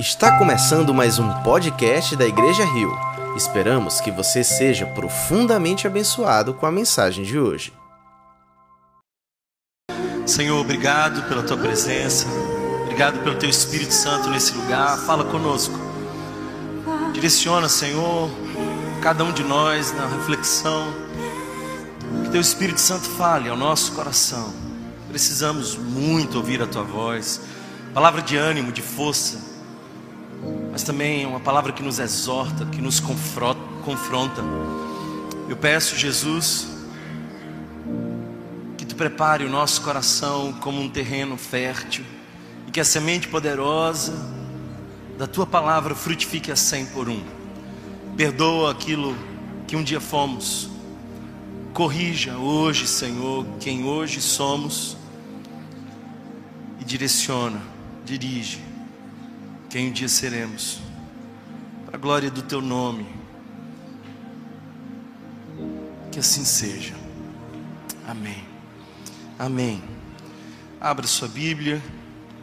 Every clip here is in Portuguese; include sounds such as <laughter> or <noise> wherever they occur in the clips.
Está começando mais um podcast da Igreja Rio. Esperamos que você seja profundamente abençoado com a mensagem de hoje. Senhor, obrigado pela tua presença, obrigado pelo teu Espírito Santo nesse lugar. Fala conosco, direciona, Senhor, cada um de nós na reflexão. Que teu Espírito Santo fale ao nosso coração. Precisamos muito ouvir a tua voz, palavra de ânimo, de força mas também é uma palavra que nos exorta, que nos confronta. Eu peço, Jesus, que tu prepare o nosso coração como um terreno fértil e que a semente poderosa da tua palavra frutifique a cem por um. Perdoa aquilo que um dia fomos. Corrija hoje, Senhor, quem hoje somos e direciona, dirige quem um dia seremos, para a glória do Teu nome. Que assim seja. Amém. Amém. Abra sua Bíblia.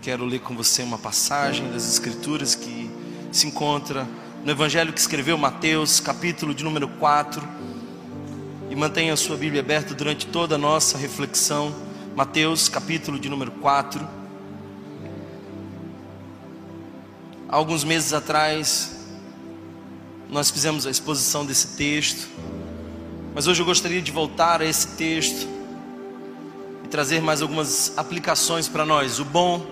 Quero ler com você uma passagem das Escrituras que se encontra no Evangelho que escreveu Mateus, capítulo de número 4. E mantenha a sua Bíblia aberta durante toda a nossa reflexão. Mateus, capítulo de número 4. Alguns meses atrás, nós fizemos a exposição desse texto, mas hoje eu gostaria de voltar a esse texto e trazer mais algumas aplicações para nós. O bom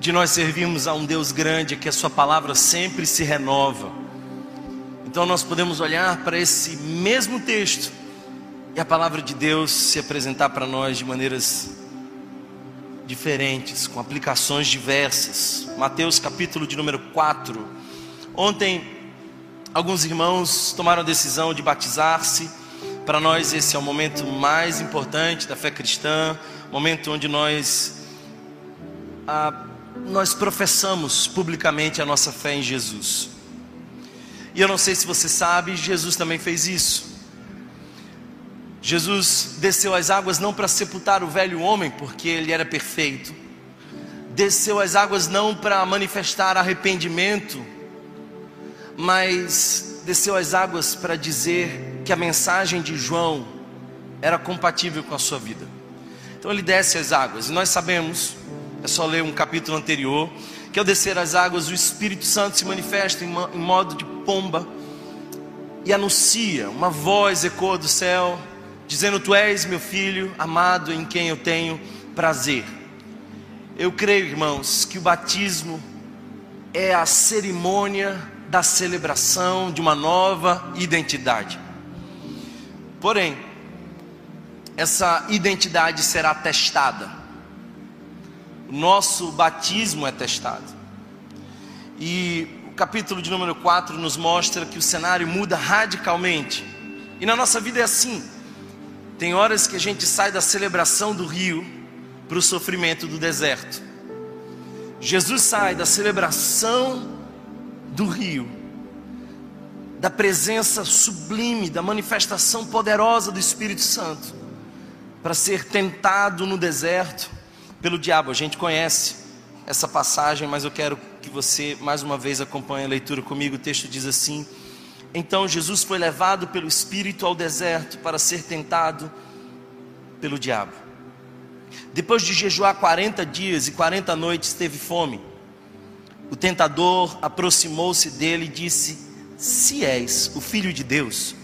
de nós servirmos a um Deus grande é que a Sua palavra sempre se renova. Então nós podemos olhar para esse mesmo texto e a palavra de Deus se apresentar para nós de maneiras diferentes, com aplicações diversas. Mateus capítulo de número 4. Ontem, alguns irmãos tomaram a decisão de batizar-se. Para nós, esse é o momento mais importante da fé cristã, momento onde nós, ah, nós professamos publicamente a nossa fé em Jesus. E eu não sei se você sabe, Jesus também fez isso. Jesus desceu às águas não para sepultar o velho homem, porque ele era perfeito. Desceu às águas não para manifestar arrependimento, mas desceu às águas para dizer que a mensagem de João era compatível com a sua vida. Então ele desce às águas, e nós sabemos, é só ler um capítulo anterior, que ao descer às águas o Espírito Santo se manifesta em modo de pomba e anuncia, uma voz ecoa do céu, dizendo: Tu és meu filho amado em quem eu tenho prazer. Eu creio, irmãos, que o batismo é a cerimônia da celebração de uma nova identidade. Porém, essa identidade será testada. O nosso batismo é testado. E o capítulo de número 4 nos mostra que o cenário muda radicalmente. E na nossa vida é assim. Tem horas que a gente sai da celebração do rio para o sofrimento do deserto. Jesus sai da celebração do rio, da presença sublime, da manifestação poderosa do Espírito Santo, para ser tentado no deserto pelo diabo. A gente conhece essa passagem, mas eu quero que você mais uma vez acompanhe a leitura comigo. O texto diz assim: então Jesus foi levado pelo Espírito ao deserto para ser tentado pelo diabo. Depois de jejuar 40 dias e 40 noites, teve fome. O tentador aproximou-se dele e disse: Se és o filho de Deus,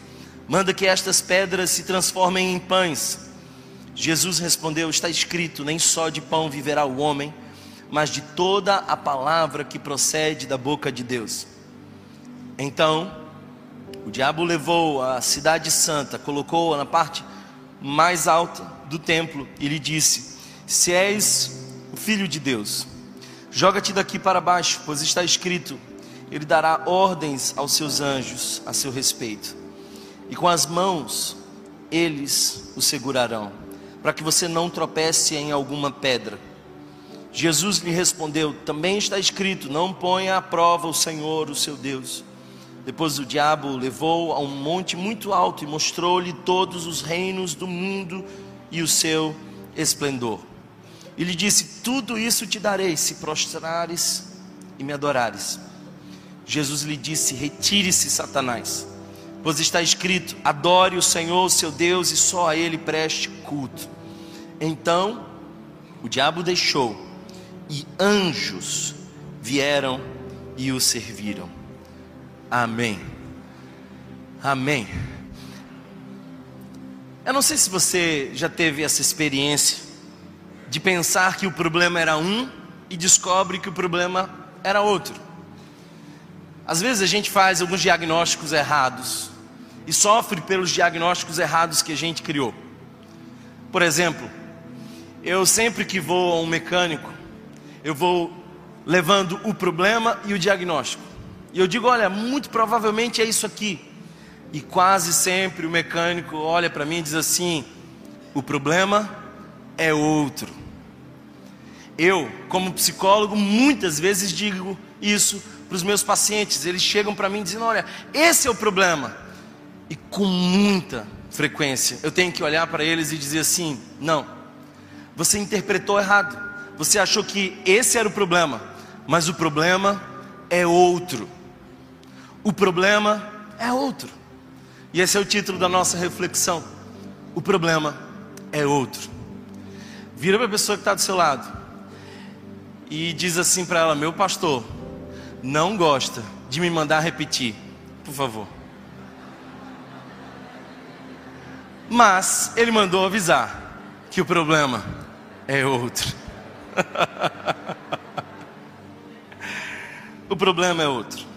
manda que estas pedras se transformem em pães. Jesus respondeu: Está escrito: Nem só de pão viverá o homem, mas de toda a palavra que procede da boca de Deus. Então, o diabo levou a cidade santa, colocou-a na parte mais alta do templo e lhe disse: Se és o filho de Deus, joga-te daqui para baixo, pois está escrito: Ele dará ordens aos seus anjos a seu respeito, e com as mãos eles o segurarão, para que você não tropece em alguma pedra. Jesus lhe respondeu: Também está escrito: Não ponha à prova o Senhor, o seu Deus. Depois o diabo o levou a um monte muito alto e mostrou-lhe todos os reinos do mundo e o seu esplendor. E lhe disse: Tudo isso te darei se prostrares e me adorares. Jesus lhe disse: Retire-se, Satanás, pois está escrito: Adore o Senhor, seu Deus, e só a Ele preste culto. Então o diabo deixou, e anjos vieram e o serviram. Amém. Amém. Eu não sei se você já teve essa experiência de pensar que o problema era um e descobre que o problema era outro. Às vezes a gente faz alguns diagnósticos errados e sofre pelos diagnósticos errados que a gente criou. Por exemplo, eu sempre que vou a um mecânico, eu vou levando o problema e o diagnóstico. E eu digo, olha, muito provavelmente é isso aqui. E quase sempre o mecânico olha para mim e diz assim: o problema é outro. Eu, como psicólogo, muitas vezes digo isso para os meus pacientes. Eles chegam para mim dizendo: olha, esse é o problema. E com muita frequência eu tenho que olhar para eles e dizer assim: não, você interpretou errado. Você achou que esse era o problema, mas o problema é outro. O problema é outro. E esse é o título da nossa reflexão. O problema é outro. Vira para a pessoa que está do seu lado e diz assim para ela: Meu pastor, não gosta de me mandar repetir, por favor. Mas ele mandou avisar que o problema é outro. <laughs> o problema é outro.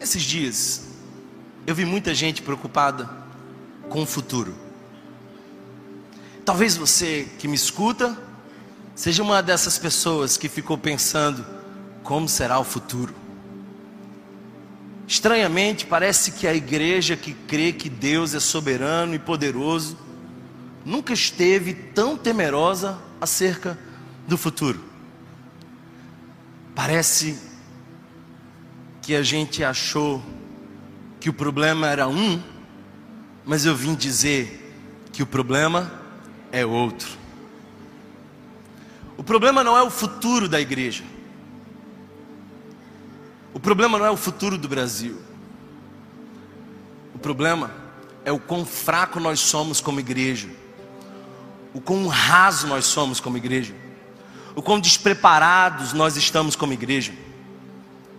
Esses dias, eu vi muita gente preocupada com o futuro. Talvez você que me escuta seja uma dessas pessoas que ficou pensando como será o futuro. Estranhamente, parece que a igreja que crê que Deus é soberano e poderoso nunca esteve tão temerosa acerca do futuro. Parece que a gente achou que o problema era um, mas eu vim dizer que o problema é outro. O problema não é o futuro da igreja. O problema não é o futuro do Brasil. O problema é o quão fraco nós somos como igreja. O quão raso nós somos como igreja. O quão despreparados nós estamos como igreja.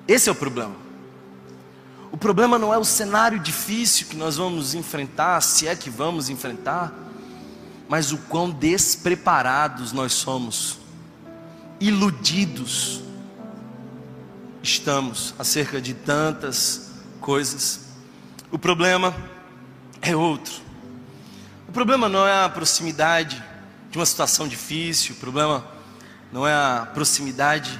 Esse é o problema. O problema não é o cenário difícil que nós vamos enfrentar, se é que vamos enfrentar, mas o quão despreparados nós somos, iludidos estamos acerca de tantas coisas. O problema é outro. O problema não é a proximidade de uma situação difícil, o problema não é a proximidade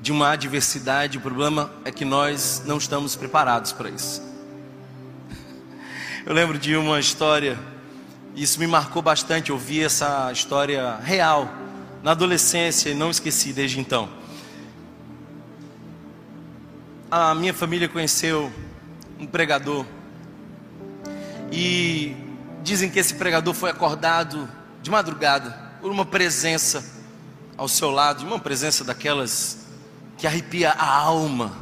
de uma adversidade, o problema é que nós não estamos preparados para isso. <laughs> Eu lembro de uma história, isso me marcou bastante, eu vi essa história real na adolescência e não esqueci desde então. A minha família conheceu um pregador e dizem que esse pregador foi acordado de madrugada por uma presença ao seu lado, uma presença daquelas que arrepia a alma.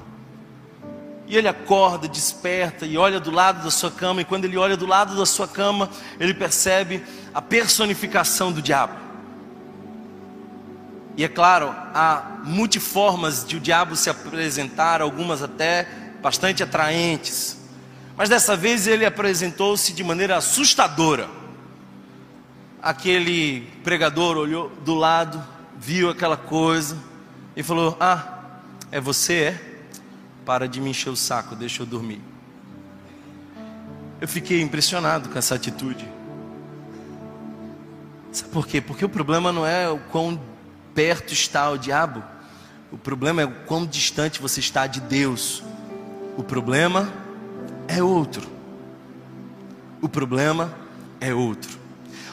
E ele acorda, desperta e olha do lado da sua cama, e quando ele olha do lado da sua cama, ele percebe a personificação do diabo. E é claro, há multiformas de o diabo se apresentar, algumas até bastante atraentes. Mas dessa vez ele apresentou-se de maneira assustadora. Aquele pregador olhou do lado, viu aquela coisa e falou: Ah, é você, é? Para de me encher o saco, deixa eu dormir. Eu fiquei impressionado com essa atitude. Sabe por quê? Porque o problema não é o quão perto está o diabo, o problema é o quão distante você está de Deus. O problema é outro. O problema é outro.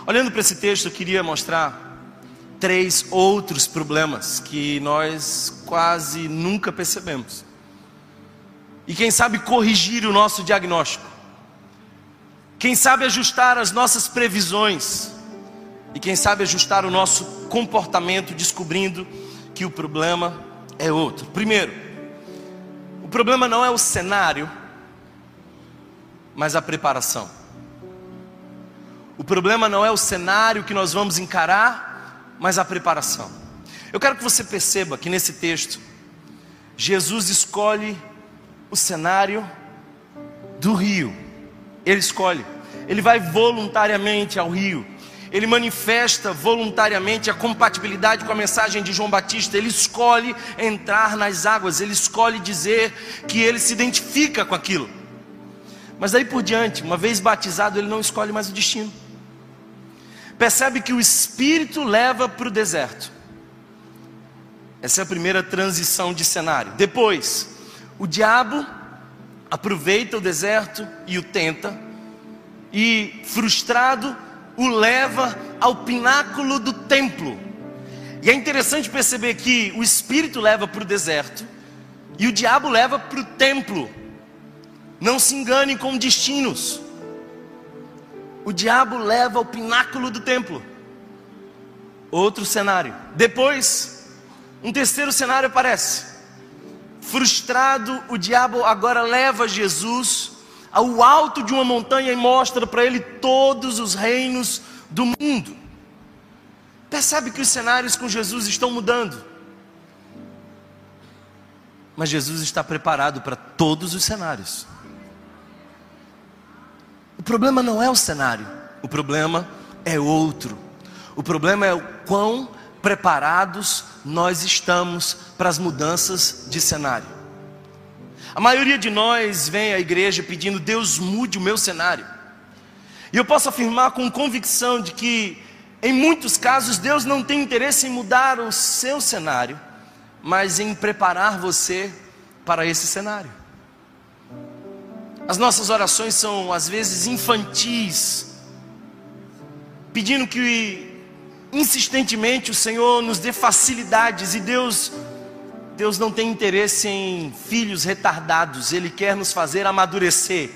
Olhando para esse texto, eu queria mostrar três outros problemas que nós quase nunca percebemos. E quem sabe corrigir o nosso diagnóstico. Quem sabe ajustar as nossas previsões. E quem sabe ajustar o nosso comportamento descobrindo que o problema é outro. Primeiro, o problema não é o cenário, mas a preparação. O problema não é o cenário que nós vamos encarar, mas a preparação. Eu quero que você perceba que nesse texto, Jesus escolhe o cenário do rio. Ele escolhe, ele vai voluntariamente ao rio ele manifesta voluntariamente a compatibilidade com a mensagem de João Batista, ele escolhe entrar nas águas, ele escolhe dizer que ele se identifica com aquilo. Mas daí por diante, uma vez batizado, ele não escolhe mais o destino. Percebe que o Espírito leva para o deserto. Essa é a primeira transição de cenário. Depois, o diabo aproveita o deserto e o tenta, e frustrado, o leva ao pináculo do templo. E é interessante perceber que o espírito leva para o deserto e o diabo leva para o templo. Não se engane com destinos. O diabo leva ao pináculo do templo. Outro cenário. Depois, um terceiro cenário aparece. Frustrado, o diabo agora leva Jesus ao alto de uma montanha e mostra para ele todos os reinos do mundo. Percebe que os cenários com Jesus estão mudando. Mas Jesus está preparado para todos os cenários. Problema não é o cenário, o problema é outro. O problema é o quão preparados nós estamos para as mudanças de cenário. A maioria de nós vem à igreja pedindo: Deus mude o meu cenário. E eu posso afirmar com convicção de que, em muitos casos, Deus não tem interesse em mudar o seu cenário, mas em preparar você para esse cenário. As nossas orações são às vezes infantis, pedindo que insistentemente o Senhor nos dê facilidades e Deus Deus não tem interesse em filhos retardados, Ele quer nos fazer amadurecer.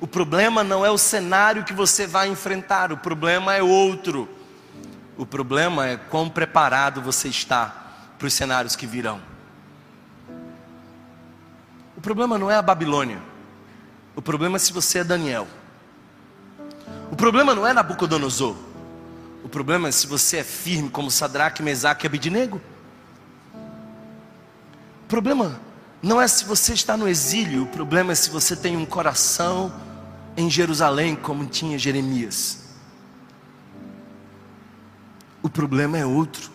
O problema não é o cenário que você vai enfrentar, o problema é outro. O problema é quão preparado você está para os cenários que virão. O problema não é a Babilônia, o problema é se você é Daniel. O problema não é Nabucodonosor, o problema é se você é firme como Sadraque, Mesaque e Abidinego. O problema não é se você está no exílio, o problema é se você tem um coração em Jerusalém, como tinha Jeremias. O problema é outro.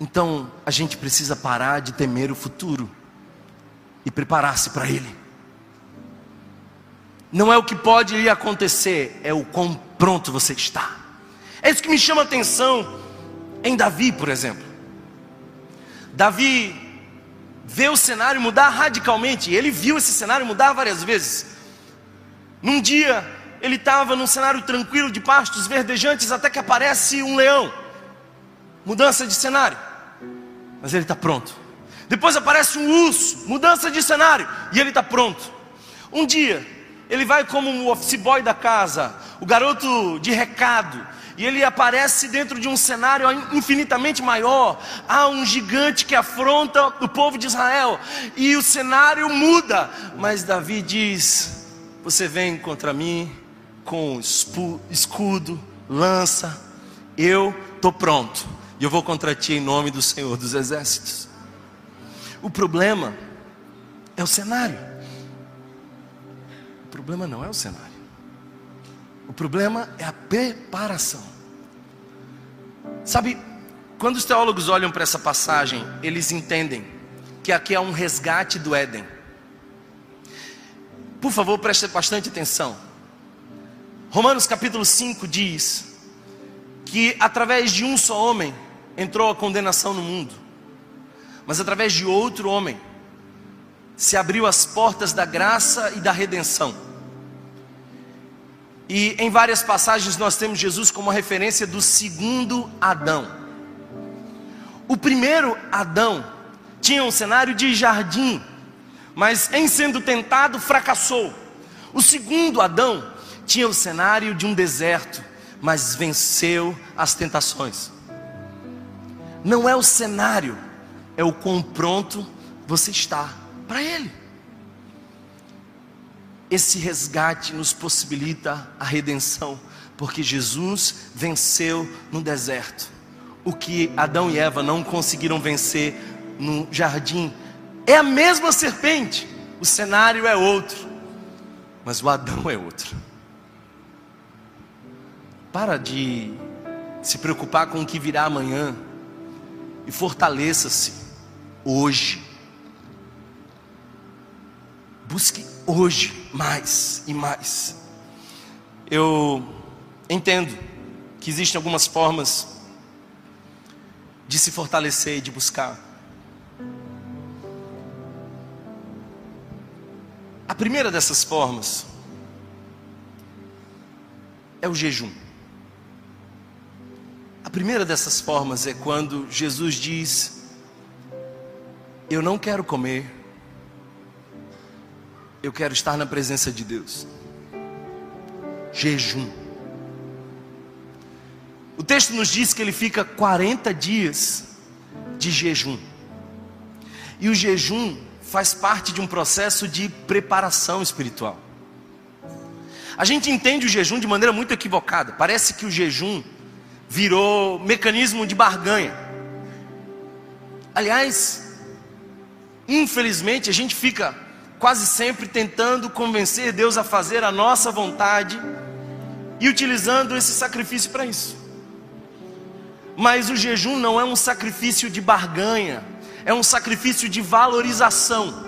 Então a gente precisa parar de temer o futuro e preparar-se para ele. Não é o que pode lhe acontecer, é o quão pronto você está. É isso que me chama a atenção em Davi, por exemplo. Davi vê o cenário mudar radicalmente, ele viu esse cenário mudar várias vezes. Num dia, ele estava num cenário tranquilo de pastos verdejantes, até que aparece um leão. Mudança de cenário, mas ele está pronto. Depois aparece um urso, mudança de cenário, e ele está pronto. Um dia, ele vai como o office boy da casa, o garoto de recado, e ele aparece dentro de um cenário infinitamente maior. Há um gigante que afronta o povo de Israel, e o cenário muda. Mas Davi diz: Você vem contra mim com escudo, lança, eu estou pronto, e eu vou contra ti em nome do Senhor dos Exércitos. O problema é o cenário. Problema não é o cenário. O problema é a preparação. Sabe, quando os teólogos olham para essa passagem, eles entendem que aqui há um resgate do Éden. Por favor, preste bastante atenção. Romanos capítulo 5 diz que através de um só homem entrou a condenação no mundo, mas através de outro homem se abriu as portas da graça e da redenção. E em várias passagens nós temos Jesus como referência do segundo Adão. O primeiro Adão tinha um cenário de jardim, mas em sendo tentado fracassou. O segundo Adão tinha o cenário de um deserto, mas venceu as tentações. Não é o cenário, é o quão pronto você está para Ele. Esse resgate nos possibilita a redenção, porque Jesus venceu no deserto. O que Adão e Eva não conseguiram vencer no jardim é a mesma serpente, o cenário é outro, mas o Adão é outro. Para de se preocupar com o que virá amanhã e fortaleça-se hoje. Busque hoje mais e mais. Eu entendo que existem algumas formas de se fortalecer e de buscar. A primeira dessas formas é o jejum. A primeira dessas formas é quando Jesus diz: Eu não quero comer, eu quero estar na presença de Deus. Jejum. O texto nos diz que ele fica 40 dias de jejum. E o jejum faz parte de um processo de preparação espiritual. A gente entende o jejum de maneira muito equivocada. Parece que o jejum virou mecanismo de barganha. Aliás, infelizmente, a gente fica quase sempre tentando convencer Deus a fazer a nossa vontade e utilizando esse sacrifício para isso. Mas o jejum não é um sacrifício de barganha, é um sacrifício de valorização.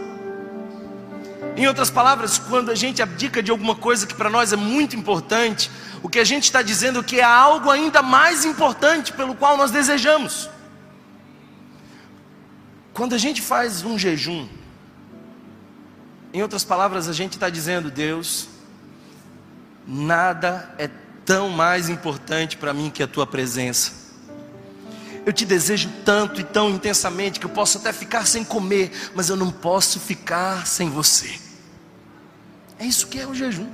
Em outras palavras, quando a gente abdica de alguma coisa que para nós é muito importante, o que a gente está dizendo é que é algo ainda mais importante pelo qual nós desejamos. Quando a gente faz um jejum, em outras palavras, a gente está dizendo, Deus, nada é tão mais importante para mim que a tua presença. Eu te desejo tanto e tão intensamente que eu posso até ficar sem comer, mas eu não posso ficar sem você. É isso que é o jejum.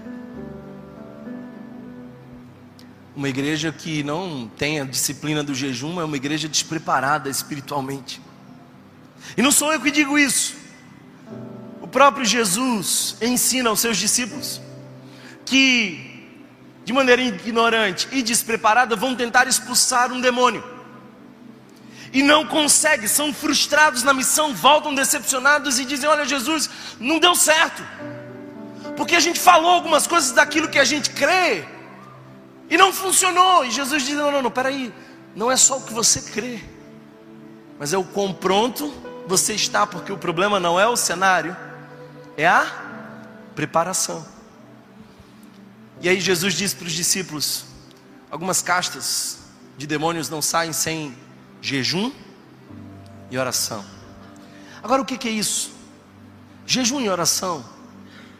Uma igreja que não tem a disciplina do jejum é uma igreja despreparada espiritualmente. E não sou eu que digo isso. Próprio Jesus ensina aos seus discípulos que, de maneira ignorante e despreparada, vão tentar expulsar um demônio e não conseguem, são frustrados na missão, voltam decepcionados e dizem: Olha, Jesus, não deu certo, porque a gente falou algumas coisas daquilo que a gente crê e não funcionou. E Jesus diz: Não, não, não, peraí, não é só o que você crê, mas é o quão pronto você está, porque o problema não é o cenário, é a preparação. E aí Jesus diz para os discípulos: algumas castas de demônios não saem sem jejum e oração. Agora, o que é isso? Jejum e oração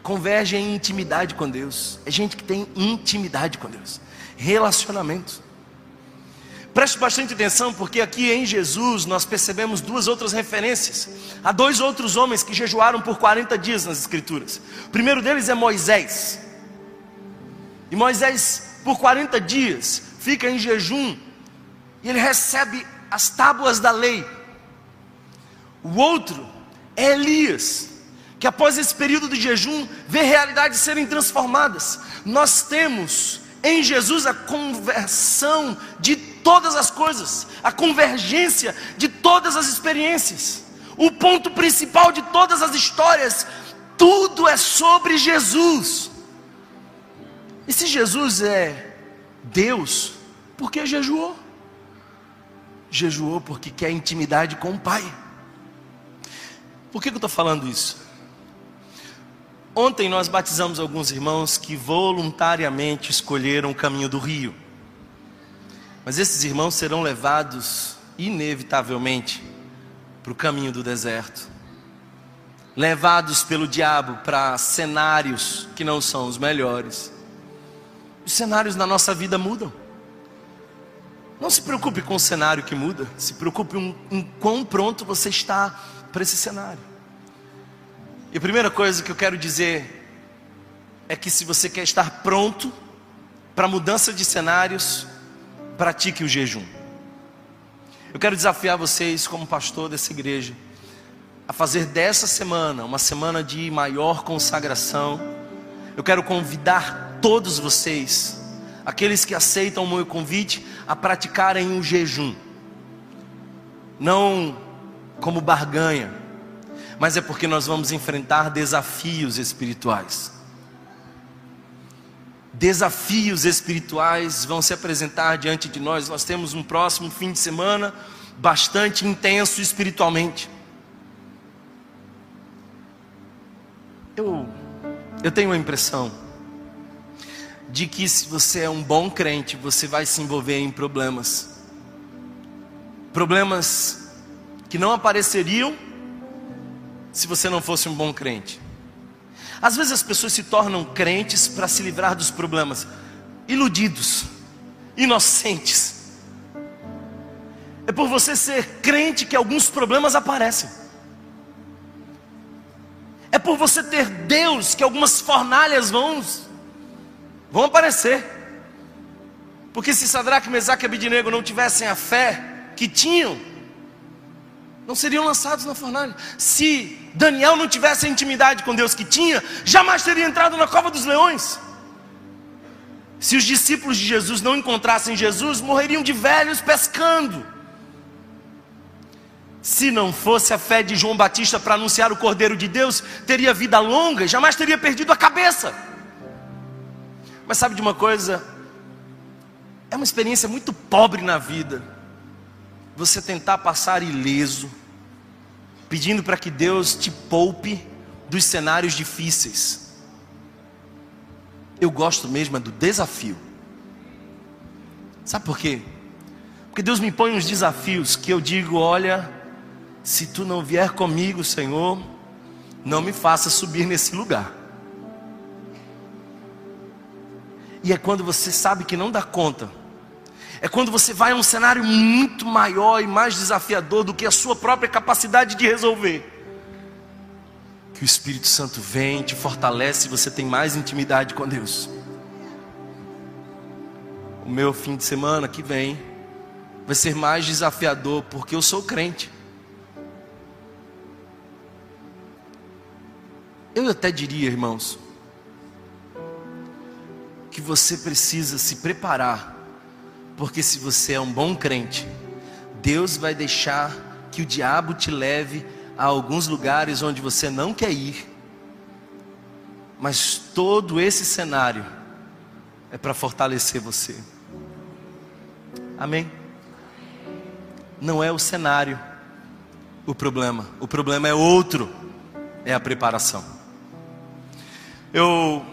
convergem em intimidade com Deus. É gente que tem intimidade com Deus, relacionamento. Preste bastante atenção, porque aqui em Jesus nós percebemos duas outras referências. Há dois outros homens que jejuaram por 40 dias nas Escrituras. O primeiro deles é Moisés. E Moisés, por 40 dias, fica em jejum e ele recebe as tábuas da lei. O outro é Elias, que após esse período de jejum, vê realidades serem transformadas. Nós temos em Jesus a conversão de todas as coisas, a convergência de todas as experiências. O ponto principal de todas as histórias, tudo é sobre Jesus. E se Jesus é Deus, por que jejuou? jejuou porque quer intimidade com o Pai. Por que, eu estou falando isso? Ontem nós batizamos alguns irmãos que voluntariamente escolheram o caminho do rio. Mas esses irmãos serão levados, inevitavelmente, para o caminho do deserto. Levados pelo diabo para cenários que não são os melhores. Os cenários na nossa vida mudam. Não se preocupe com o cenário que muda, se preocupe em, em quão pronto você está para esse cenário. E a primeira coisa que eu quero dizer é que se você quer estar pronto, para mudança de cenários, pratique o jejum. Eu quero desafiar vocês, como pastor dessa igreja, a fazer dessa semana uma semana de maior consagração. Eu quero convidar todos vocês, aqueles que aceitam o meu convite, a praticarem o jejum. Não como barganha, mas é porque nós vamos enfrentar desafios espirituais. Desafios espirituais vão se apresentar diante de nós. Nós temos um próximo fim de semana bastante intenso espiritualmente. Eu, eu tenho a impressão de que se você é um bom crente, você vai se envolver em problemas. Problemas que não apareceriam se você não fosse um bom crente. Às vezes as pessoas se tornam crentes para se livrar dos problemas, iludidos, inocentes. É por você ser crente que alguns problemas aparecem. É por você ter Deus que algumas fornalhas vão, vão aparecer. Porque se Sadraque, Mesaque e Abidinego não tivessem a fé que tinham, não seriam lançados na fornalha. Se Daniel não tivesse a intimidade com Deus que tinha, jamais teria entrado na cova dos leões. Se os discípulos de Jesus não encontrassem Jesus, morreriam de velhos pescando. Se não fosse a fé de João Batista para anunciar o Cordeiro de Deus, teria vida longa jamais teria perdido a cabeça. Mas sabe de uma coisa? É uma experiência muito pobre na vida. Você tentar passar ileso, pedindo para que Deus te poupe dos cenários difíceis. Eu gosto mesmo é do desafio. Sabe por quê? Porque Deus me põe uns desafios que eu digo: olha, se tu não vier comigo, Senhor, não me faça subir nesse lugar. E é quando você sabe que não dá conta, é quando você vai a um cenário muito maior e mais desafiador do que a sua própria capacidade de resolver, que o Espírito Santo vem, te fortalece e você tem mais intimidade com Deus. O meu fim de semana que vem vai ser mais desafiador, porque eu sou crente. Eu até diria, irmãos, que você precisa se preparar, porque se você é um bom crente, Deus vai deixar que o diabo te leve a alguns lugares onde você não quer ir, mas todo esse cenário é para fortalecer você. Amém? Não é o cenário o problema, o problema é outro, é a preparação. Eu,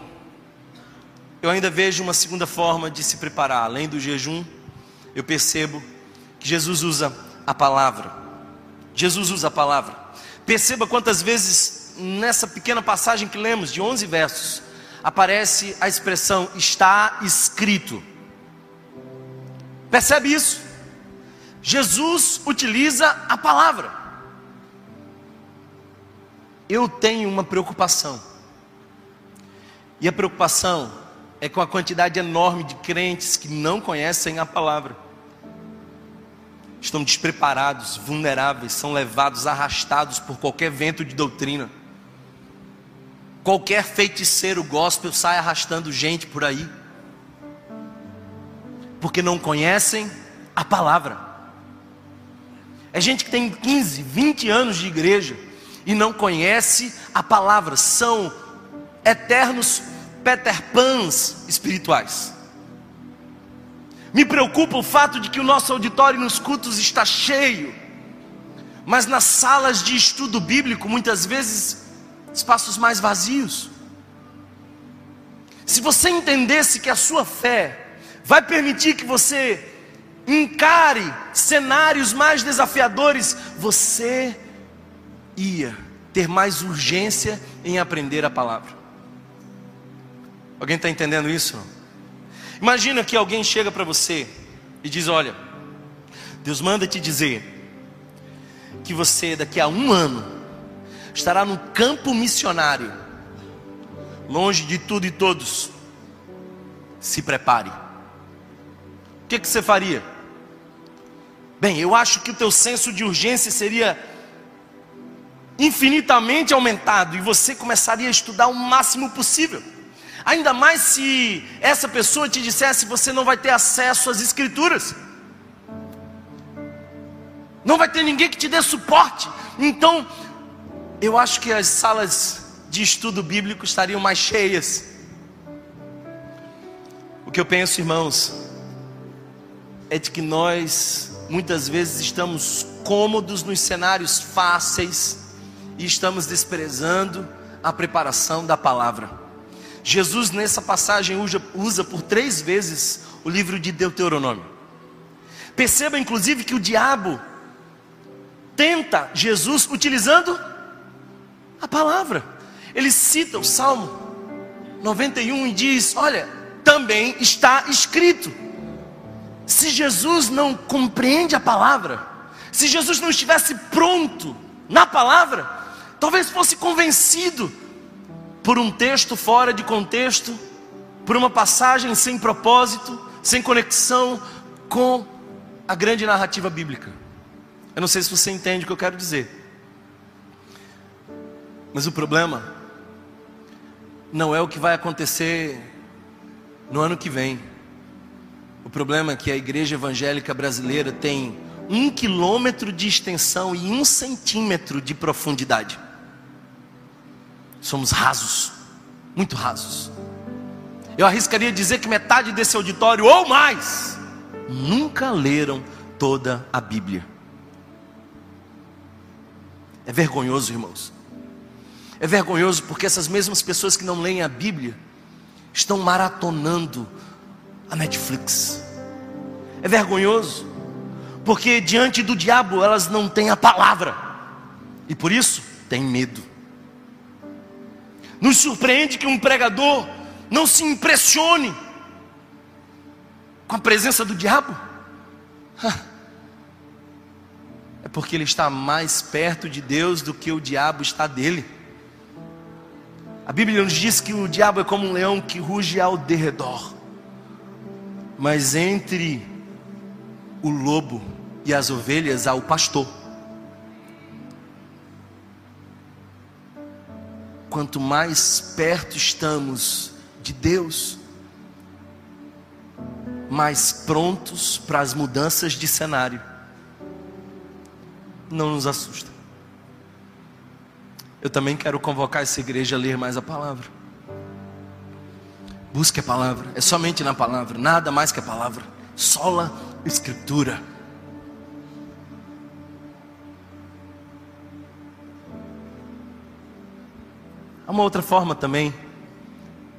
eu ainda vejo uma segunda forma de se preparar, além do jejum, eu percebo que Jesus usa a palavra. Jesus usa a palavra. Perceba quantas vezes nessa pequena passagem que lemos, de 11 versos, aparece a expressão está escrito. Percebe isso? Jesus utiliza a palavra. Eu tenho uma preocupação. E a preocupação é com a quantidade enorme de crentes que não conhecem a palavra. Estão despreparados, vulneráveis, são levados, arrastados por qualquer vento de doutrina. Qualquer feiticeiro gospel sai arrastando gente por aí. Porque não conhecem a palavra. É gente que tem 15, 20 anos de igreja e não conhece a palavra. São eternos Peter Pans espirituais. Me preocupa o fato de que o nosso auditório nos cultos está cheio, mas nas salas de estudo bíblico, muitas vezes, espaços mais vazios. Se você entendesse que a sua fé vai permitir que você encare cenários mais desafiadores, você ia ter mais urgência em aprender a palavra. Alguém está entendendo isso? Imagina que alguém chega para você e diz: Olha, Deus manda te dizer que você daqui a um ano estará no campo missionário, longe de tudo e todos, se prepare. O que, que você faria? Bem, eu acho que o teu senso de urgência seria infinitamente aumentado e você começaria a estudar o máximo possível. Ainda mais se essa pessoa te dissesse você não vai ter acesso às escrituras. Não vai ter ninguém que te dê suporte. Então, eu acho que as salas de estudo bíblico estariam mais cheias. O que eu penso, irmãos, é de que nós muitas vezes estamos cômodos nos cenários fáceis e estamos desprezando a preparação da palavra. Jesus, nessa passagem, usa, usa por três vezes o livro de Deuteronômio. Perceba, inclusive, que o diabo tenta Jesus utilizando a palavra. Ele cita o Salmo 91 e diz: Olha, também está escrito. Se Jesus não compreende a palavra, se Jesus não estivesse pronto na palavra, talvez fosse convencido por um texto fora de contexto, por uma passagem sem propósito, sem conexão com a grande narrativa bíblica. Eu não sei se você entende o que eu quero dizer. Mas o problema não é o que vai acontecer no ano que vem. O problema é que a igreja evangélica brasileira tem um quilômetro de extensão e um centímetro de profundidade. Somos rasos, muito rasos. Eu arriscaria dizer que metade desse auditório ou mais nunca leram toda a Bíblia. É vergonhoso, irmãos. É vergonhoso porque essas mesmas pessoas que não leem a Bíblia estão maratonando a Netflix. É vergonhoso porque diante do diabo elas não têm a palavra e por isso têm medo. Nos surpreende que um pregador não se impressione com a presença do diabo. É porque ele está mais perto de Deus do que o diabo está dele. A Bíblia nos diz que o diabo é como um leão que ruge ao derredor, mas entre o lobo e as ovelhas há o pastor. Quanto mais perto estamos de Deus, mais prontos para as mudanças de cenário. Não nos assusta. Eu também quero convocar essa igreja a ler mais a palavra. Busque a palavra, é somente na palavra, nada mais que a palavra. Sola Escritura. Há uma outra forma também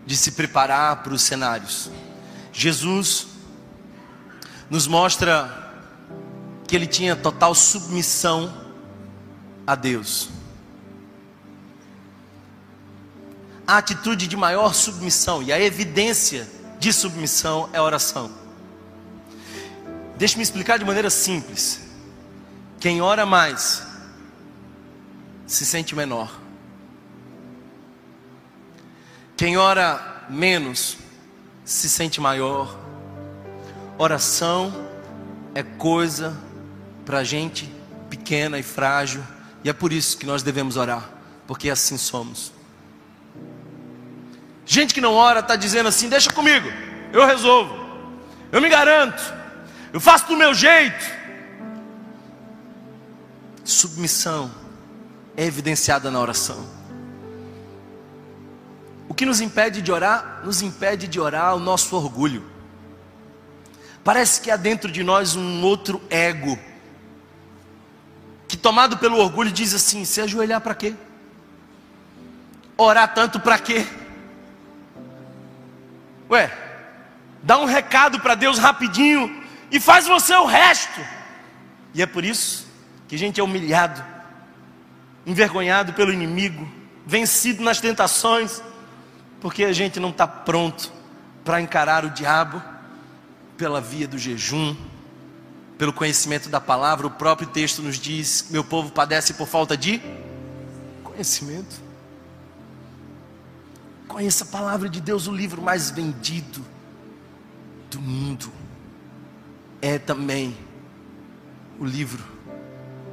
de se preparar para os cenários. Jesus nos mostra que ele tinha total submissão a Deus. a atitude de maior submissão e a evidência de submissão é a oração. Deixe-me explicar de maneira simples. Quem ora mais se sente menor. Quem ora menos se sente maior. Oração é coisa para gente pequena e frágil, e é por isso que nós devemos orar, porque assim somos. Gente que não ora está dizendo assim: deixa comigo, eu resolvo, eu me garanto, eu faço do meu jeito. Submissão é evidenciada na oração. O que nos impede de orar? Nos impede de orar o nosso orgulho. Parece que há dentro de nós um outro ego, que tomado pelo orgulho diz assim: se ajoelhar para quê? Orar tanto para quê? Ué, dá um recado para Deus rapidinho e faz você o resto. E é por isso que a gente é humilhado, envergonhado pelo inimigo, vencido nas tentações, porque a gente não está pronto para encarar o diabo pela via do jejum, pelo conhecimento da palavra. O próprio texto nos diz: meu povo padece por falta de conhecimento. Conheça a palavra de Deus, o livro mais vendido do mundo é também o livro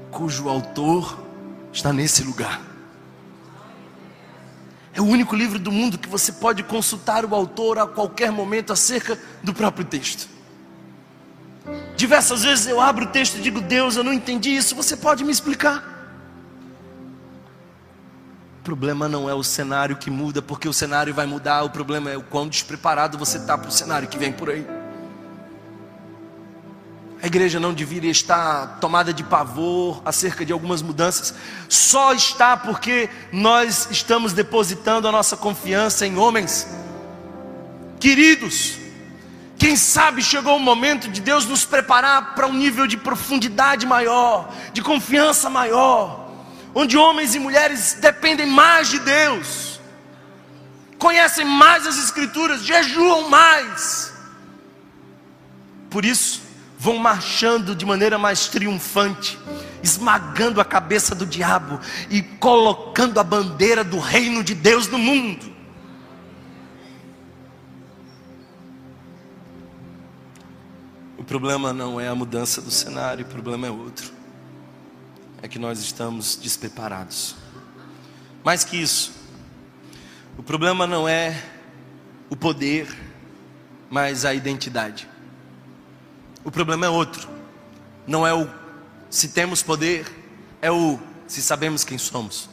cujo autor está nesse lugar. É o único livro do mundo que você pode consultar o autor a qualquer momento acerca do próprio texto. Diversas vezes eu abro o texto e digo: Deus, eu não entendi isso, você pode me explicar? O problema não é o cenário que muda, porque o cenário vai mudar, o problema é o quão despreparado você está para o cenário que vem por aí. A igreja não deveria estar tomada de pavor acerca de algumas mudanças, só está porque nós estamos depositando a nossa confiança em homens queridos. Quem sabe chegou o momento de Deus nos preparar para um nível de profundidade maior, de confiança maior, onde homens e mulheres dependem mais de Deus, conhecem mais as Escrituras, jejuam mais. Por isso, vão marchando de maneira mais triunfante, esmagando a cabeça do diabo e colocando a bandeira do reino de Deus no mundo. O problema não é a mudança do cenário, o problema é outro. É que nós estamos despreparados. Mais que isso, o problema não é o poder, mas a identidade. O problema é outro. Não é o se temos poder, é o se sabemos quem somos.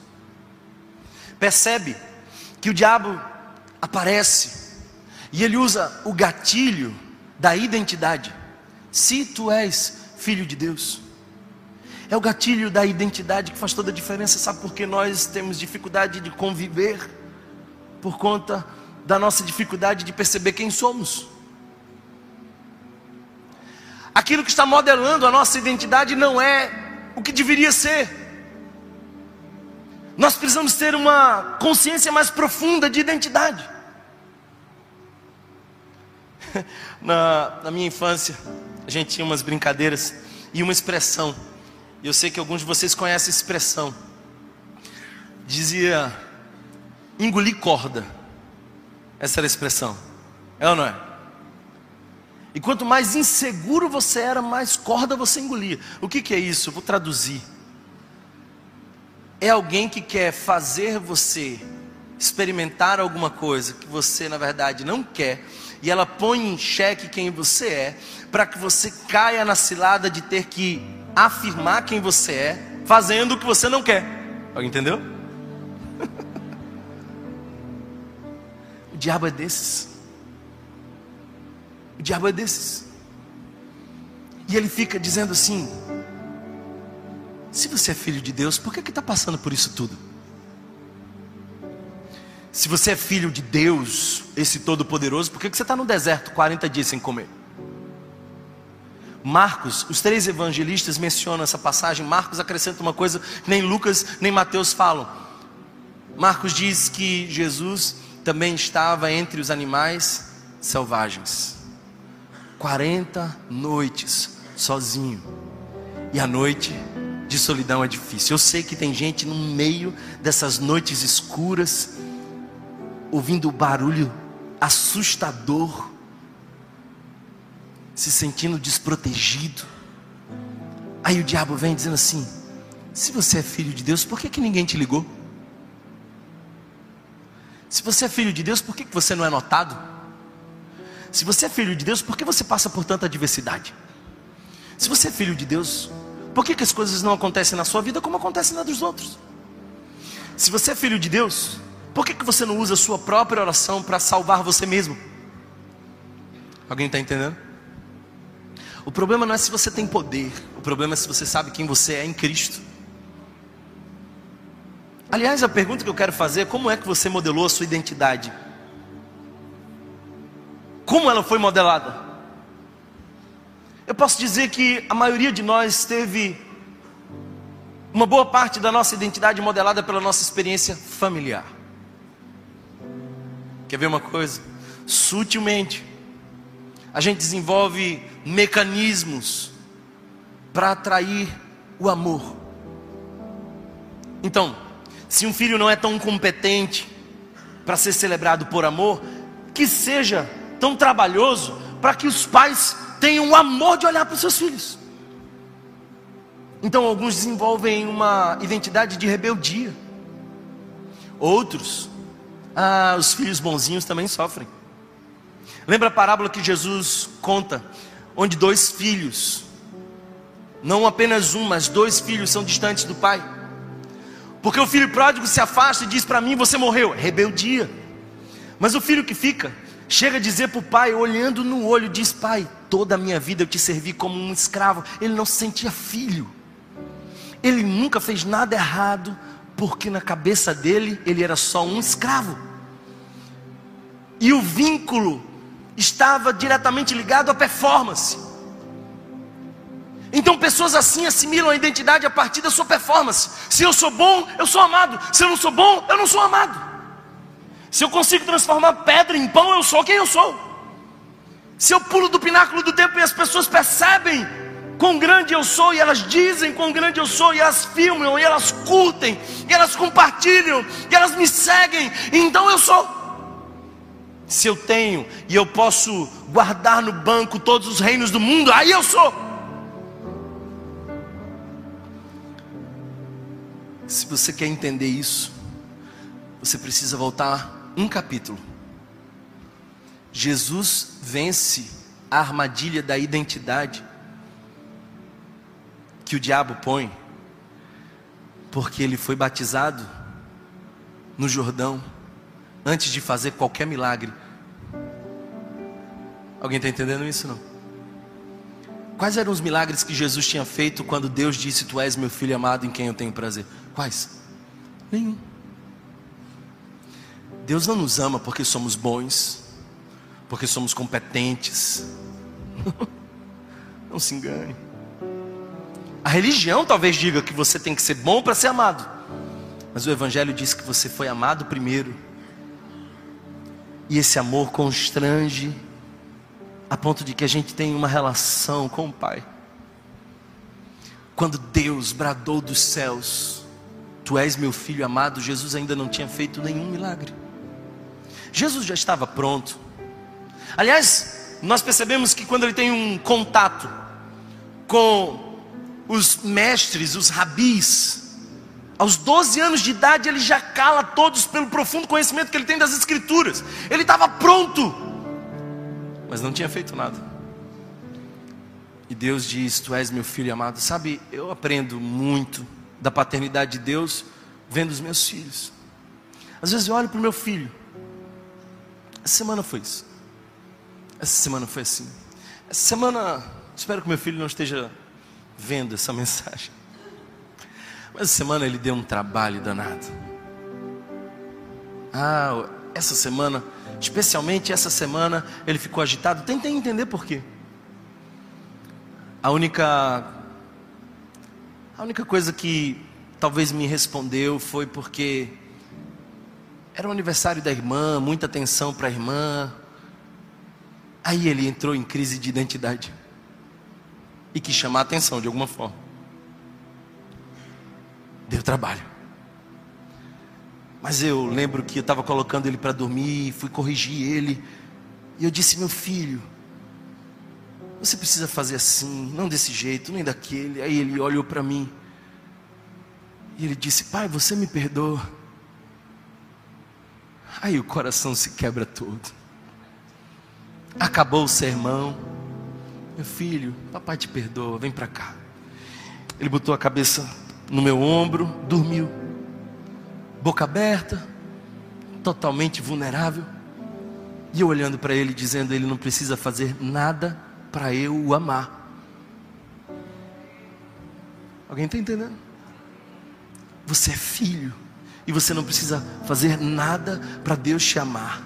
Percebe que o diabo aparece e ele usa o gatilho da identidade. Se tu és filho de Deus, é o gatilho da identidade que faz toda a diferença. Sabe por que nós temos dificuldade de conviver? Por conta da nossa dificuldade de perceber quem somos. Aquilo que está modelando a nossa identidade não é o que deveria ser. Nós precisamos ter uma consciência mais profunda de identidade. <laughs> Na, na minha infância, a gente tinha umas brincadeiras e uma expressão. Eu sei que alguns de vocês conhecem a expressão. Dizia engolir corda. Essa era a expressão. É ou não é? E quanto mais inseguro você era, mais corda você engolia. O que, que é isso? Eu vou traduzir. É alguém que quer fazer você experimentar alguma coisa que você na verdade não quer, e ela põe em xeque quem você é, para que você caia na cilada de ter que afirmar quem você é, fazendo o que você não quer. Alguém entendeu? <laughs> o diabo é desses. O diabo é desses. E ele fica dizendo assim: se você é filho de Deus, por que está passando por isso tudo? Se você é filho de Deus, esse Todo-Poderoso, por que, que você está no deserto 40 dias sem comer? Marcos, os três evangelistas mencionam essa passagem. Marcos acrescenta uma coisa que nem Lucas nem Mateus falam. Marcos diz que Jesus também estava entre os animais selvagens. 40 noites sozinho. E a noite de solidão é difícil. Eu sei que tem gente no meio dessas noites escuras, ouvindo o barulho assustador, se sentindo desprotegido. Aí o diabo vem dizendo assim: se você é filho de Deus, por que, que ninguém te ligou? Se você é filho de Deus, por que, que você não é notado? Se você é filho de Deus, por que você passa por tanta adversidade? Se você é filho de Deus, por que, que as coisas não acontecem na sua vida como acontecem na dos outros? Se você é filho de Deus, por que, que você não usa a sua própria oração para salvar você mesmo? Alguém está entendendo? O problema não é se você tem poder, o problema é se você sabe quem você é em Cristo. Aliás, a pergunta que eu quero fazer é: como é que você modelou a sua identidade? Como ela foi modelada? Eu posso dizer que a maioria de nós teve uma boa parte da nossa identidade modelada pela nossa experiência familiar. Quer ver uma coisa? Sutilmente, a gente desenvolve mecanismos para atrair o amor. Então, se um filho não é tão competente para ser celebrado por amor, que seja tão trabalhoso para que os pais tenham o amor de olhar para os seus filhos. Então, alguns desenvolvem uma identidade de rebeldia, outros, ah, os filhos bonzinhos também sofrem. Lembra a parábola que Jesus conta, onde dois filhos, não apenas um, mas dois filhos são distantes do pai. Porque o filho pródigo se afasta e diz para mim: Você morreu. Rebeldia. Mas o filho que fica, chega a dizer para o pai, olhando no olho, diz: Pai, toda a minha vida eu te servi como um escravo. Ele não se sentia filho. Ele nunca fez nada errado, porque na cabeça dele ele era só um escravo. E o vínculo estava diretamente ligado à performance. Então pessoas assim assimilam a identidade a partir da sua performance. Se eu sou bom, eu sou amado. Se eu não sou bom, eu não sou amado. Se eu consigo transformar pedra em pão, eu sou quem eu sou. Se eu pulo do pináculo do tempo e as pessoas percebem quão grande eu sou, e elas dizem quão grande eu sou, e elas filmam, e elas curtem, e elas compartilham, e elas me seguem, então eu sou. Se eu tenho e eu posso guardar no banco todos os reinos do mundo, aí eu sou. Se você quer entender isso, você precisa voltar um capítulo. Jesus vence a armadilha da identidade que o diabo põe, porque ele foi batizado no Jordão antes de fazer qualquer milagre. Alguém está entendendo isso não? Quais eram os milagres que Jesus tinha feito quando Deus disse: Tu és meu filho amado em quem eu tenho prazer? Quais? Nenhum. Deus não nos ama porque somos bons, porque somos competentes. <laughs> Não se engane. A religião talvez diga que você tem que ser bom para ser amado, mas o Evangelho diz que você foi amado primeiro e esse amor constrange a ponto de que a gente tem uma relação com o Pai. Quando Deus bradou dos céus, Tu és meu filho amado, Jesus ainda não tinha feito nenhum milagre. Jesus já estava pronto. Aliás, nós percebemos que quando ele tem um contato com os mestres, os rabis, aos 12 anos de idade, ele já cala todos pelo profundo conhecimento que ele tem das Escrituras. Ele estava pronto, mas não tinha feito nada. E Deus diz: Tu és meu filho amado. Sabe, eu aprendo muito da paternidade de Deus vendo os meus filhos. Às vezes eu olho para o meu filho. Essa semana foi isso. Essa semana foi assim. Essa semana, espero que meu filho não esteja vendo essa <laughs> mensagem. Mas essa semana ele deu um trabalho danado. Ah, essa semana, especialmente essa semana, ele ficou agitado. Tentei entender por quê. A única a única coisa que talvez me respondeu foi porque era o aniversário da irmã, muita atenção para a irmã. Aí ele entrou em crise de identidade e quis chamar a atenção de alguma forma. Deu trabalho. Mas eu lembro que eu estava colocando ele para dormir, fui corrigir ele. E eu disse: Meu filho, você precisa fazer assim, não desse jeito, nem daquele. Aí ele olhou para mim. E ele disse: Pai, você me perdoa. Aí o coração se quebra todo. Acabou o sermão. Meu filho, papai te perdoa, vem para cá. Ele botou a cabeça no meu ombro, dormiu, boca aberta, totalmente vulnerável. E eu olhando para ele, dizendo: Ele não precisa fazer nada para eu o amar. Alguém está entendendo? Você é filho, e você não precisa fazer nada para Deus te amar.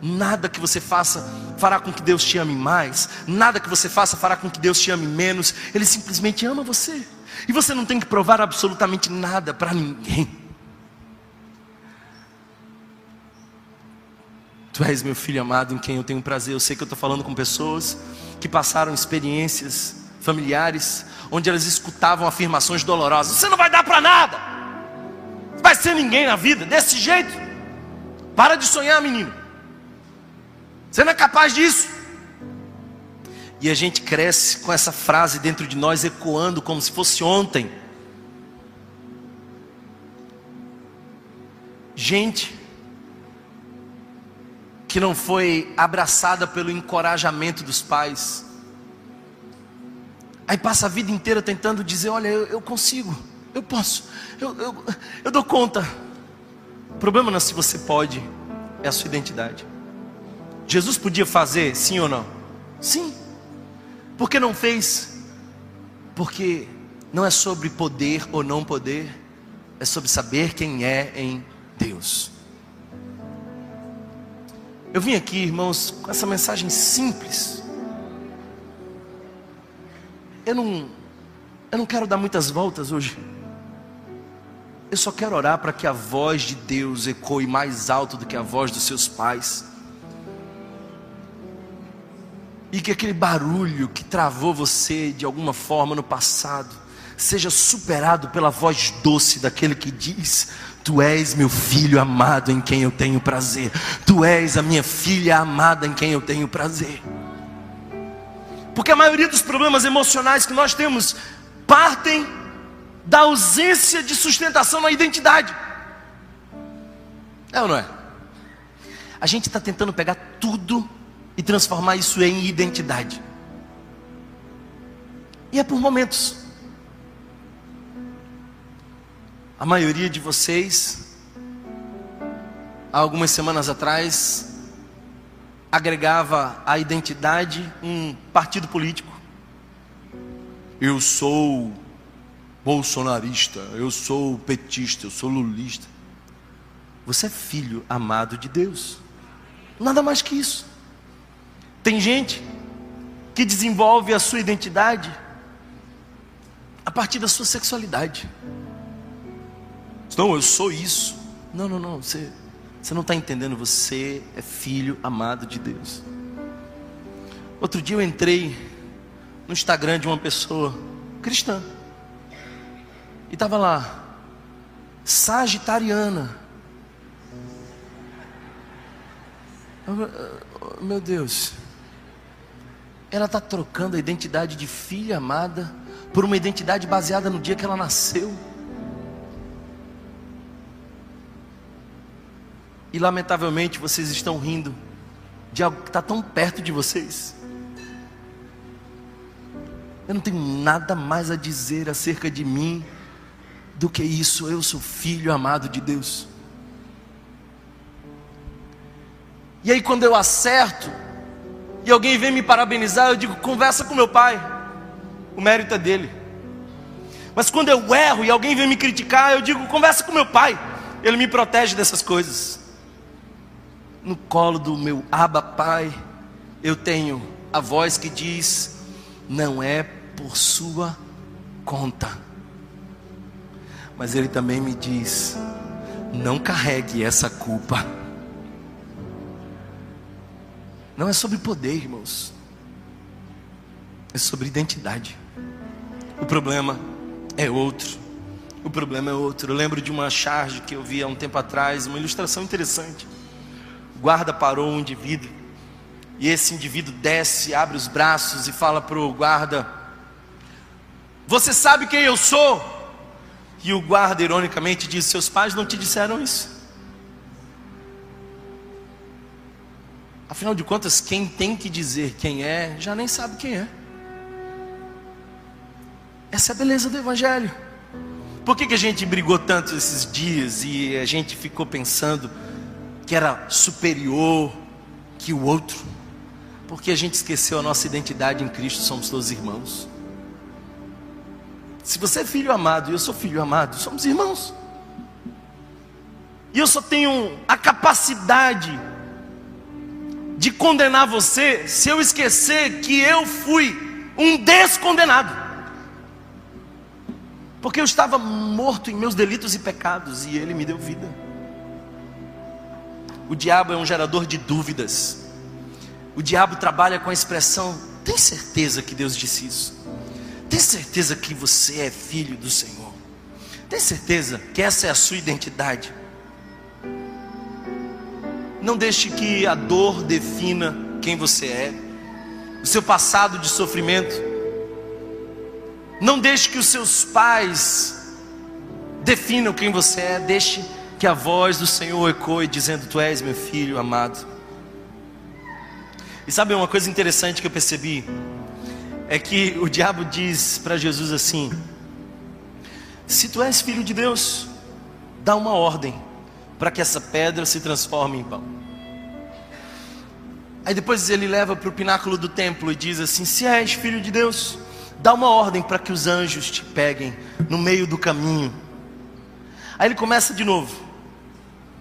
Nada que você faça fará com que Deus te ame mais, nada que você faça fará com que Deus te ame menos. Ele simplesmente ama você. E você não tem que provar absolutamente nada para ninguém. Tu és meu filho amado em quem eu tenho prazer. Eu sei que eu estou falando com pessoas que passaram experiências familiares onde elas escutavam afirmações dolorosas: Você não vai dar para nada, vai ser ninguém na vida, desse jeito. Para de sonhar, menino. Você não é capaz disso. E a gente cresce com essa frase dentro de nós ecoando como se fosse ontem. Gente que não foi abraçada pelo encorajamento dos pais. Aí passa a vida inteira tentando dizer: Olha, eu, eu consigo, eu posso, eu, eu, eu dou conta. O problema não é se você pode, é a sua identidade. Jesus podia fazer, sim ou não? Sim. Por que não fez? Porque não é sobre poder ou não poder, é sobre saber quem é em Deus. Eu vim aqui, irmãos, com essa mensagem simples. Eu não, eu não quero dar muitas voltas hoje. Eu só quero orar para que a voz de Deus ecoe mais alto do que a voz dos seus pais. E que aquele barulho que travou você de alguma forma no passado seja superado pela voz doce daquele que diz: Tu és meu filho amado em quem eu tenho prazer. Tu és a minha filha amada em quem eu tenho prazer. Porque a maioria dos problemas emocionais que nós temos partem da ausência de sustentação na identidade. É ou não é? A gente está tentando pegar tudo e transformar isso em identidade. E é por momentos. A maioria de vocês, há algumas semanas atrás, agregava à identidade um partido político. Eu sou bolsonarista, eu sou petista, eu sou lulista. Você é filho amado de Deus. Nada mais que isso. Tem gente que desenvolve a sua identidade a partir da sua sexualidade. Não, eu sou isso. Não, não, não. Você, você não está entendendo. Você é filho amado de Deus. Outro dia eu entrei no Instagram de uma pessoa cristã. E estava lá, Sagitariana. Oh, meu Deus. Ela está trocando a identidade de filha amada por uma identidade baseada no dia que ela nasceu. E lamentavelmente vocês estão rindo de algo que está tão perto de vocês. Eu não tenho nada mais a dizer acerca de mim do que isso. Eu sou filho amado de Deus. E aí, quando eu acerto, e alguém vem me parabenizar, eu digo: conversa com meu pai, o mérito é dele. Mas quando eu erro e alguém vem me criticar, eu digo: conversa com meu pai, ele me protege dessas coisas no colo do meu Abba Pai, eu tenho a voz que diz: não é por sua conta. Mas ele também me diz: não carregue essa culpa. Não é sobre poder, irmãos. É sobre identidade. O problema é outro. O problema é outro. Eu lembro de uma charge que eu vi há um tempo atrás, uma ilustração interessante guarda parou um indivíduo. E esse indivíduo desce, abre os braços e fala para o guarda: Você sabe quem eu sou? E o guarda, ironicamente, diz: Seus pais não te disseram isso. Afinal de contas, quem tem que dizer quem é, já nem sabe quem é. Essa é a beleza do Evangelho. Por que, que a gente brigou tanto esses dias e a gente ficou pensando que era superior que o outro, porque a gente esqueceu a nossa identidade em Cristo, somos todos irmãos. Se você é filho amado e eu sou filho amado, somos irmãos. E eu só tenho a capacidade de condenar você se eu esquecer que eu fui um descondenado. Porque eu estava morto em meus delitos e pecados e ele me deu vida. O diabo é um gerador de dúvidas. O diabo trabalha com a expressão: tem certeza que Deus disse isso? Tem certeza que você é filho do Senhor? Tem certeza que essa é a sua identidade? Não deixe que a dor defina quem você é. o seu passado de sofrimento. Não deixe que os seus pais definam quem você é, deixe que a voz do Senhor ecoe dizendo: Tu és meu filho amado. E sabe uma coisa interessante que eu percebi? É que o diabo diz para Jesus assim: Se tu és filho de Deus, dá uma ordem para que essa pedra se transforme em pão. Aí depois ele leva para o pináculo do templo e diz assim: Se és filho de Deus, dá uma ordem para que os anjos te peguem no meio do caminho. Aí ele começa de novo: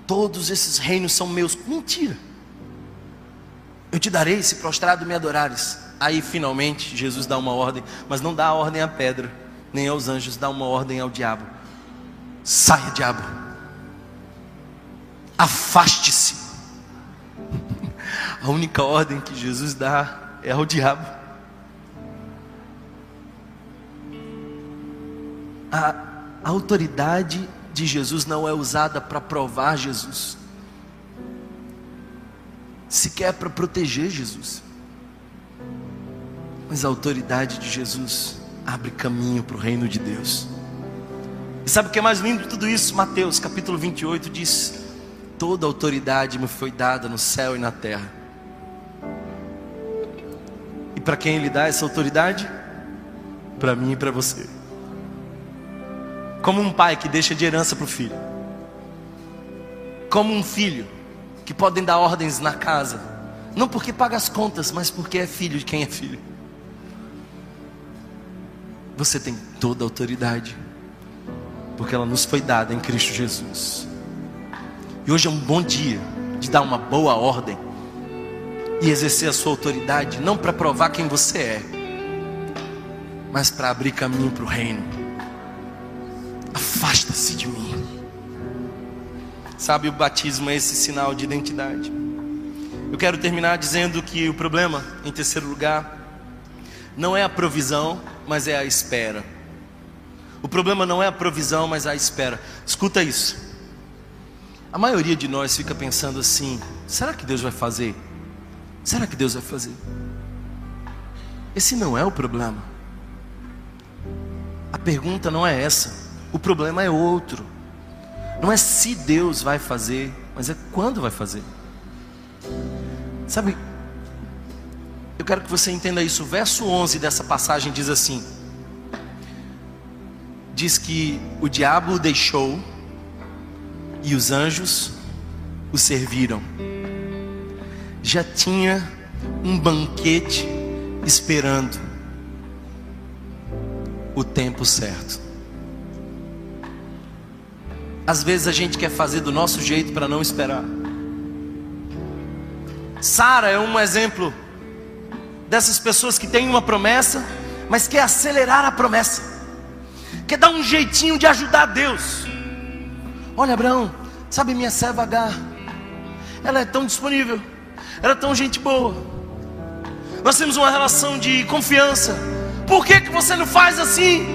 Todos esses reinos são meus. Mentira. Eu te darei se prostrado me adorares. Aí finalmente Jesus dá uma ordem, mas não dá a ordem à pedra, nem aos anjos, dá uma ordem ao diabo. Saia, diabo. Afaste-se. <laughs> A única ordem que Jesus dá é ao diabo. A, autoridade de Jesus não é usada para provar Jesus, sequer para proteger Jesus, mas a autoridade de Jesus abre caminho para o reino de Deus. E sabe o que é mais lindo de tudo isso? Mateus capítulo 28 diz: Toda autoridade me foi dada no céu e na terra. E para quem ele dá essa autoridade? Para mim e para você. Como um pai que deixa de herança para o filho. Como um filho que podem dar ordens na casa. Não porque paga as contas, mas porque é filho de quem é filho. Você tem toda a autoridade. Porque ela nos foi dada em Cristo Jesus. E hoje é um bom dia de dar uma boa ordem e exercer a sua autoridade, não para provar quem você é, mas para abrir caminho para o reino. Afasta-se de mim. Sabe, o batismo é esse sinal de identidade. Eu quero terminar dizendo que o problema, em terceiro lugar, não é a provisão, mas é a espera. O problema não é a provisão, mas a espera. Escuta isso. A maioria de nós fica pensando assim: será que Deus vai fazer? Será que Deus vai fazer? Esse não é o problema. A pergunta não é essa. O problema é outro. Não é se Deus vai fazer, mas é quando vai fazer. Sabe, eu quero que você entenda isso. O verso 11 dessa passagem diz assim: Diz que o diabo o deixou e os anjos o serviram. Já tinha um banquete esperando o tempo certo. Às vezes a gente quer fazer do nosso jeito para não esperar. Sara é um exemplo dessas pessoas que têm uma promessa, mas quer acelerar a promessa, quer dar um jeitinho de ajudar Deus. Olha, Abraão, sabe minha serva H? Ela é tão disponível, ela é tão gente boa. Nós temos uma relação de confiança. Por que, que você não faz assim?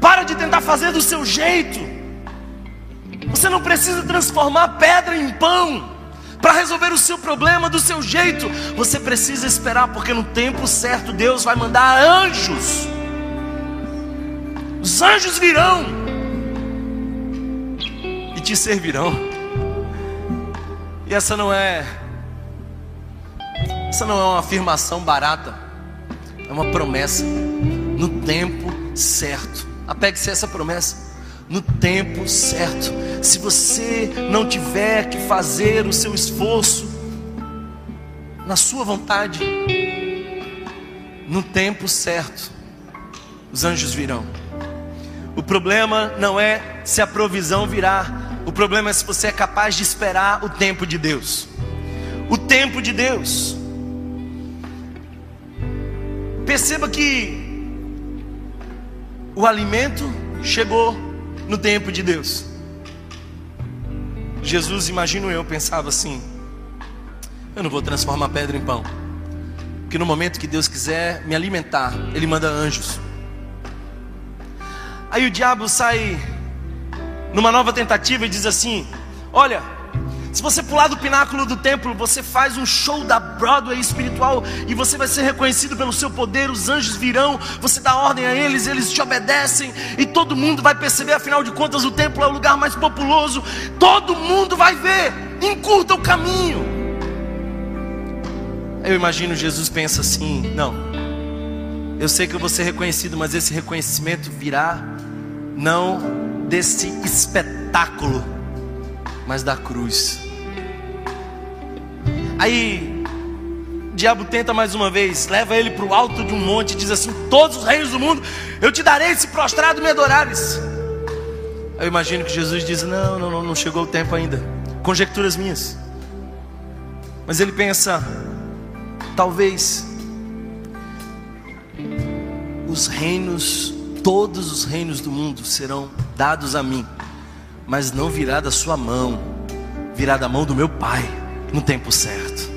Para de tentar fazer do seu jeito. Você não precisa transformar pedra em pão para resolver o seu problema do seu jeito. Você precisa esperar, porque no tempo certo Deus vai mandar anjos. Os anjos virão e te servirão. E essa não é essa não é uma afirmação barata. É uma promessa no tempo certo. Apegue-se a essa promessa no tempo certo. Se você não tiver que fazer o seu esforço na sua vontade, no tempo certo, os anjos virão. O problema não é se a provisão virá, o problema é se você é capaz de esperar o tempo de Deus. O tempo de Deus. Perceba que o alimento chegou no tempo de Deus. Jesus, imagino eu, pensava assim: eu não vou transformar pedra em pão, porque no momento que Deus quiser me alimentar, Ele manda anjos. Aí o diabo sai numa nova tentativa e diz assim: Olha, Se você pular do pináculo do templo, você faz um show da Broadway espiritual e você vai ser reconhecido pelo seu poder. Os anjos virão, você dá ordem a eles, eles te obedecem e todo mundo vai perceber. Afinal de contas, o templo é o lugar mais populoso. Todo mundo vai ver. Encurta o caminho. Eu imagino Jesus pensa assim: não, eu sei que eu vou ser reconhecido, mas esse reconhecimento virá não desse espetáculo, mas da cruz. Aí, o diabo tenta mais uma vez, leva ele para o alto de um monte e diz assim: Todos os reinos do mundo eu te darei se prostrado me adorares. Eu imagino que Jesus diz: Não, não, não, não chegou o tempo ainda. Conjecturas minhas. Mas ele pensa: Talvez os reinos, todos os reinos do mundo serão dados a mim, mas não virá da sua mão, virá da mão do meu Pai no tempo certo.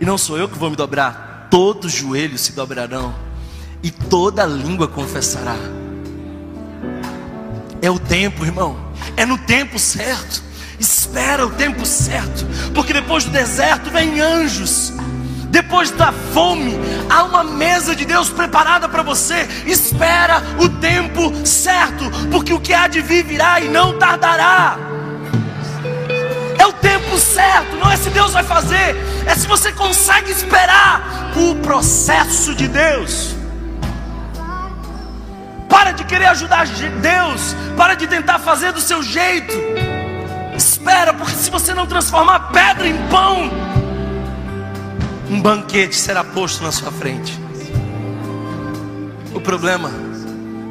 E não sou eu que vou me dobrar, todos os joelhos se dobrarão e toda língua confessará. É o tempo, irmão, é no tempo certo. Espera o tempo certo, porque depois do deserto vem anjos. Depois da fome, há uma mesa de Deus preparada para você. Espera o tempo certo, porque o que há de vir virá e não tardará. É o tempo certo, não é se Deus vai fazer, é se você consegue esperar o processo de Deus. Para de querer ajudar Deus, para de tentar fazer do seu jeito. Espera, porque se você não transformar pedra em pão, um banquete será posto na sua frente. O problema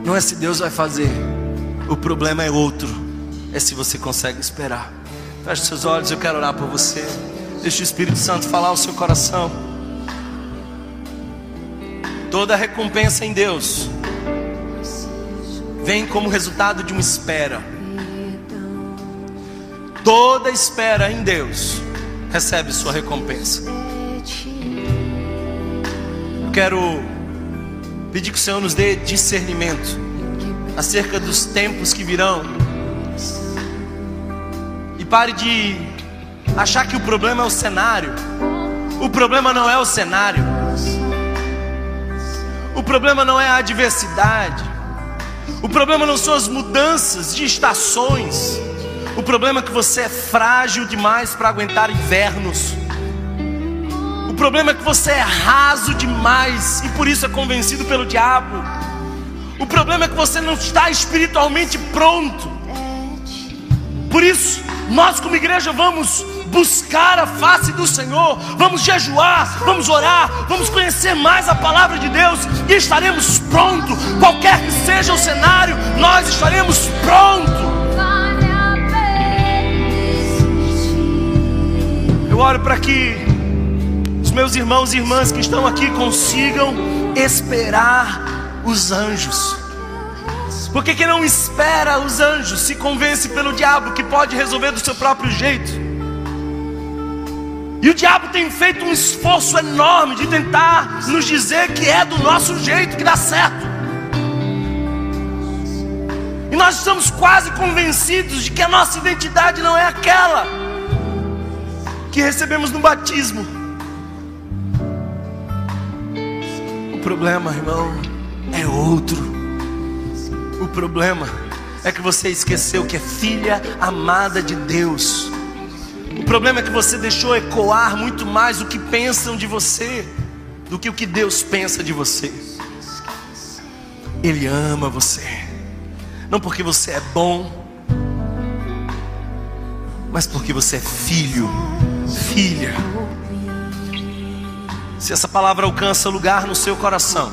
não é se Deus vai fazer, o problema é outro, é se você consegue esperar. Feche seus olhos, eu quero orar por você. Deixe o Espírito Santo falar ao seu coração. Toda recompensa em Deus vem como resultado de uma espera. Toda espera em Deus recebe sua recompensa. Quero pedir que o Senhor nos dê discernimento acerca dos tempos que virão. E pare de achar que o problema é o cenário. O problema não é o cenário. O problema não é a adversidade. O problema não são as mudanças de estações. O problema é que você é frágil demais para aguentar invernos problema é que você é raso demais e por isso é convencido pelo diabo. O problema é que você não está espiritualmente pronto. Por isso, nós como igreja vamos buscar a face do Senhor, vamos jejuar, vamos orar, vamos conhecer mais a palavra de Deus e estaremos prontos. Qualquer que seja o cenário, nós estaremos prontos. Eu oro para que os meus irmãos e irmãs que estão aqui consigam esperar os anjos. Porque quem não espera os anjos se convence pelo diabo que pode resolver do seu próprio jeito. E o diabo tem feito um esforço enorme de tentar nos dizer que é do nosso jeito que dá certo. E nós estamos quase convencidos de que a nossa identidade não é aquela que recebemos no batismo. Problema, irmão, é outro. O problema é que você esqueceu que é filha amada de Deus. O problema é que você deixou ecoar muito mais o que pensam de você do que o que Deus pensa de você. Ele ama você, não porque você é bom, mas porque você é filho, filha. Se essa palavra alcança lugar no seu coração,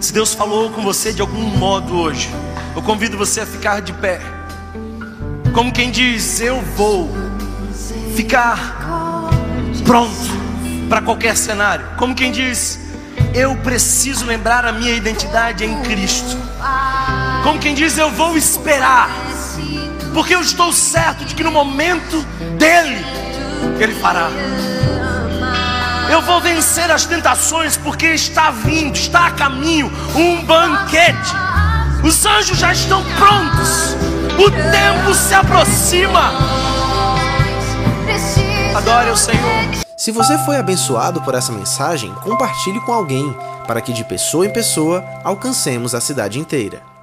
se Deus falou com você de algum modo hoje, eu convido você a ficar de pé, como quem diz: Eu vou ficar pronto para qualquer cenário, como quem diz: Eu preciso lembrar a minha identidade em Cristo, como quem diz: Eu vou esperar, porque eu estou certo de que no momento dele, Ele fará. Eu vou vencer as tentações porque está vindo, está a caminho um banquete. Os anjos já estão prontos. O tempo se aproxima. Adore o Senhor. Se você foi abençoado por essa mensagem, compartilhe com alguém, para que de pessoa em pessoa alcancemos a cidade inteira.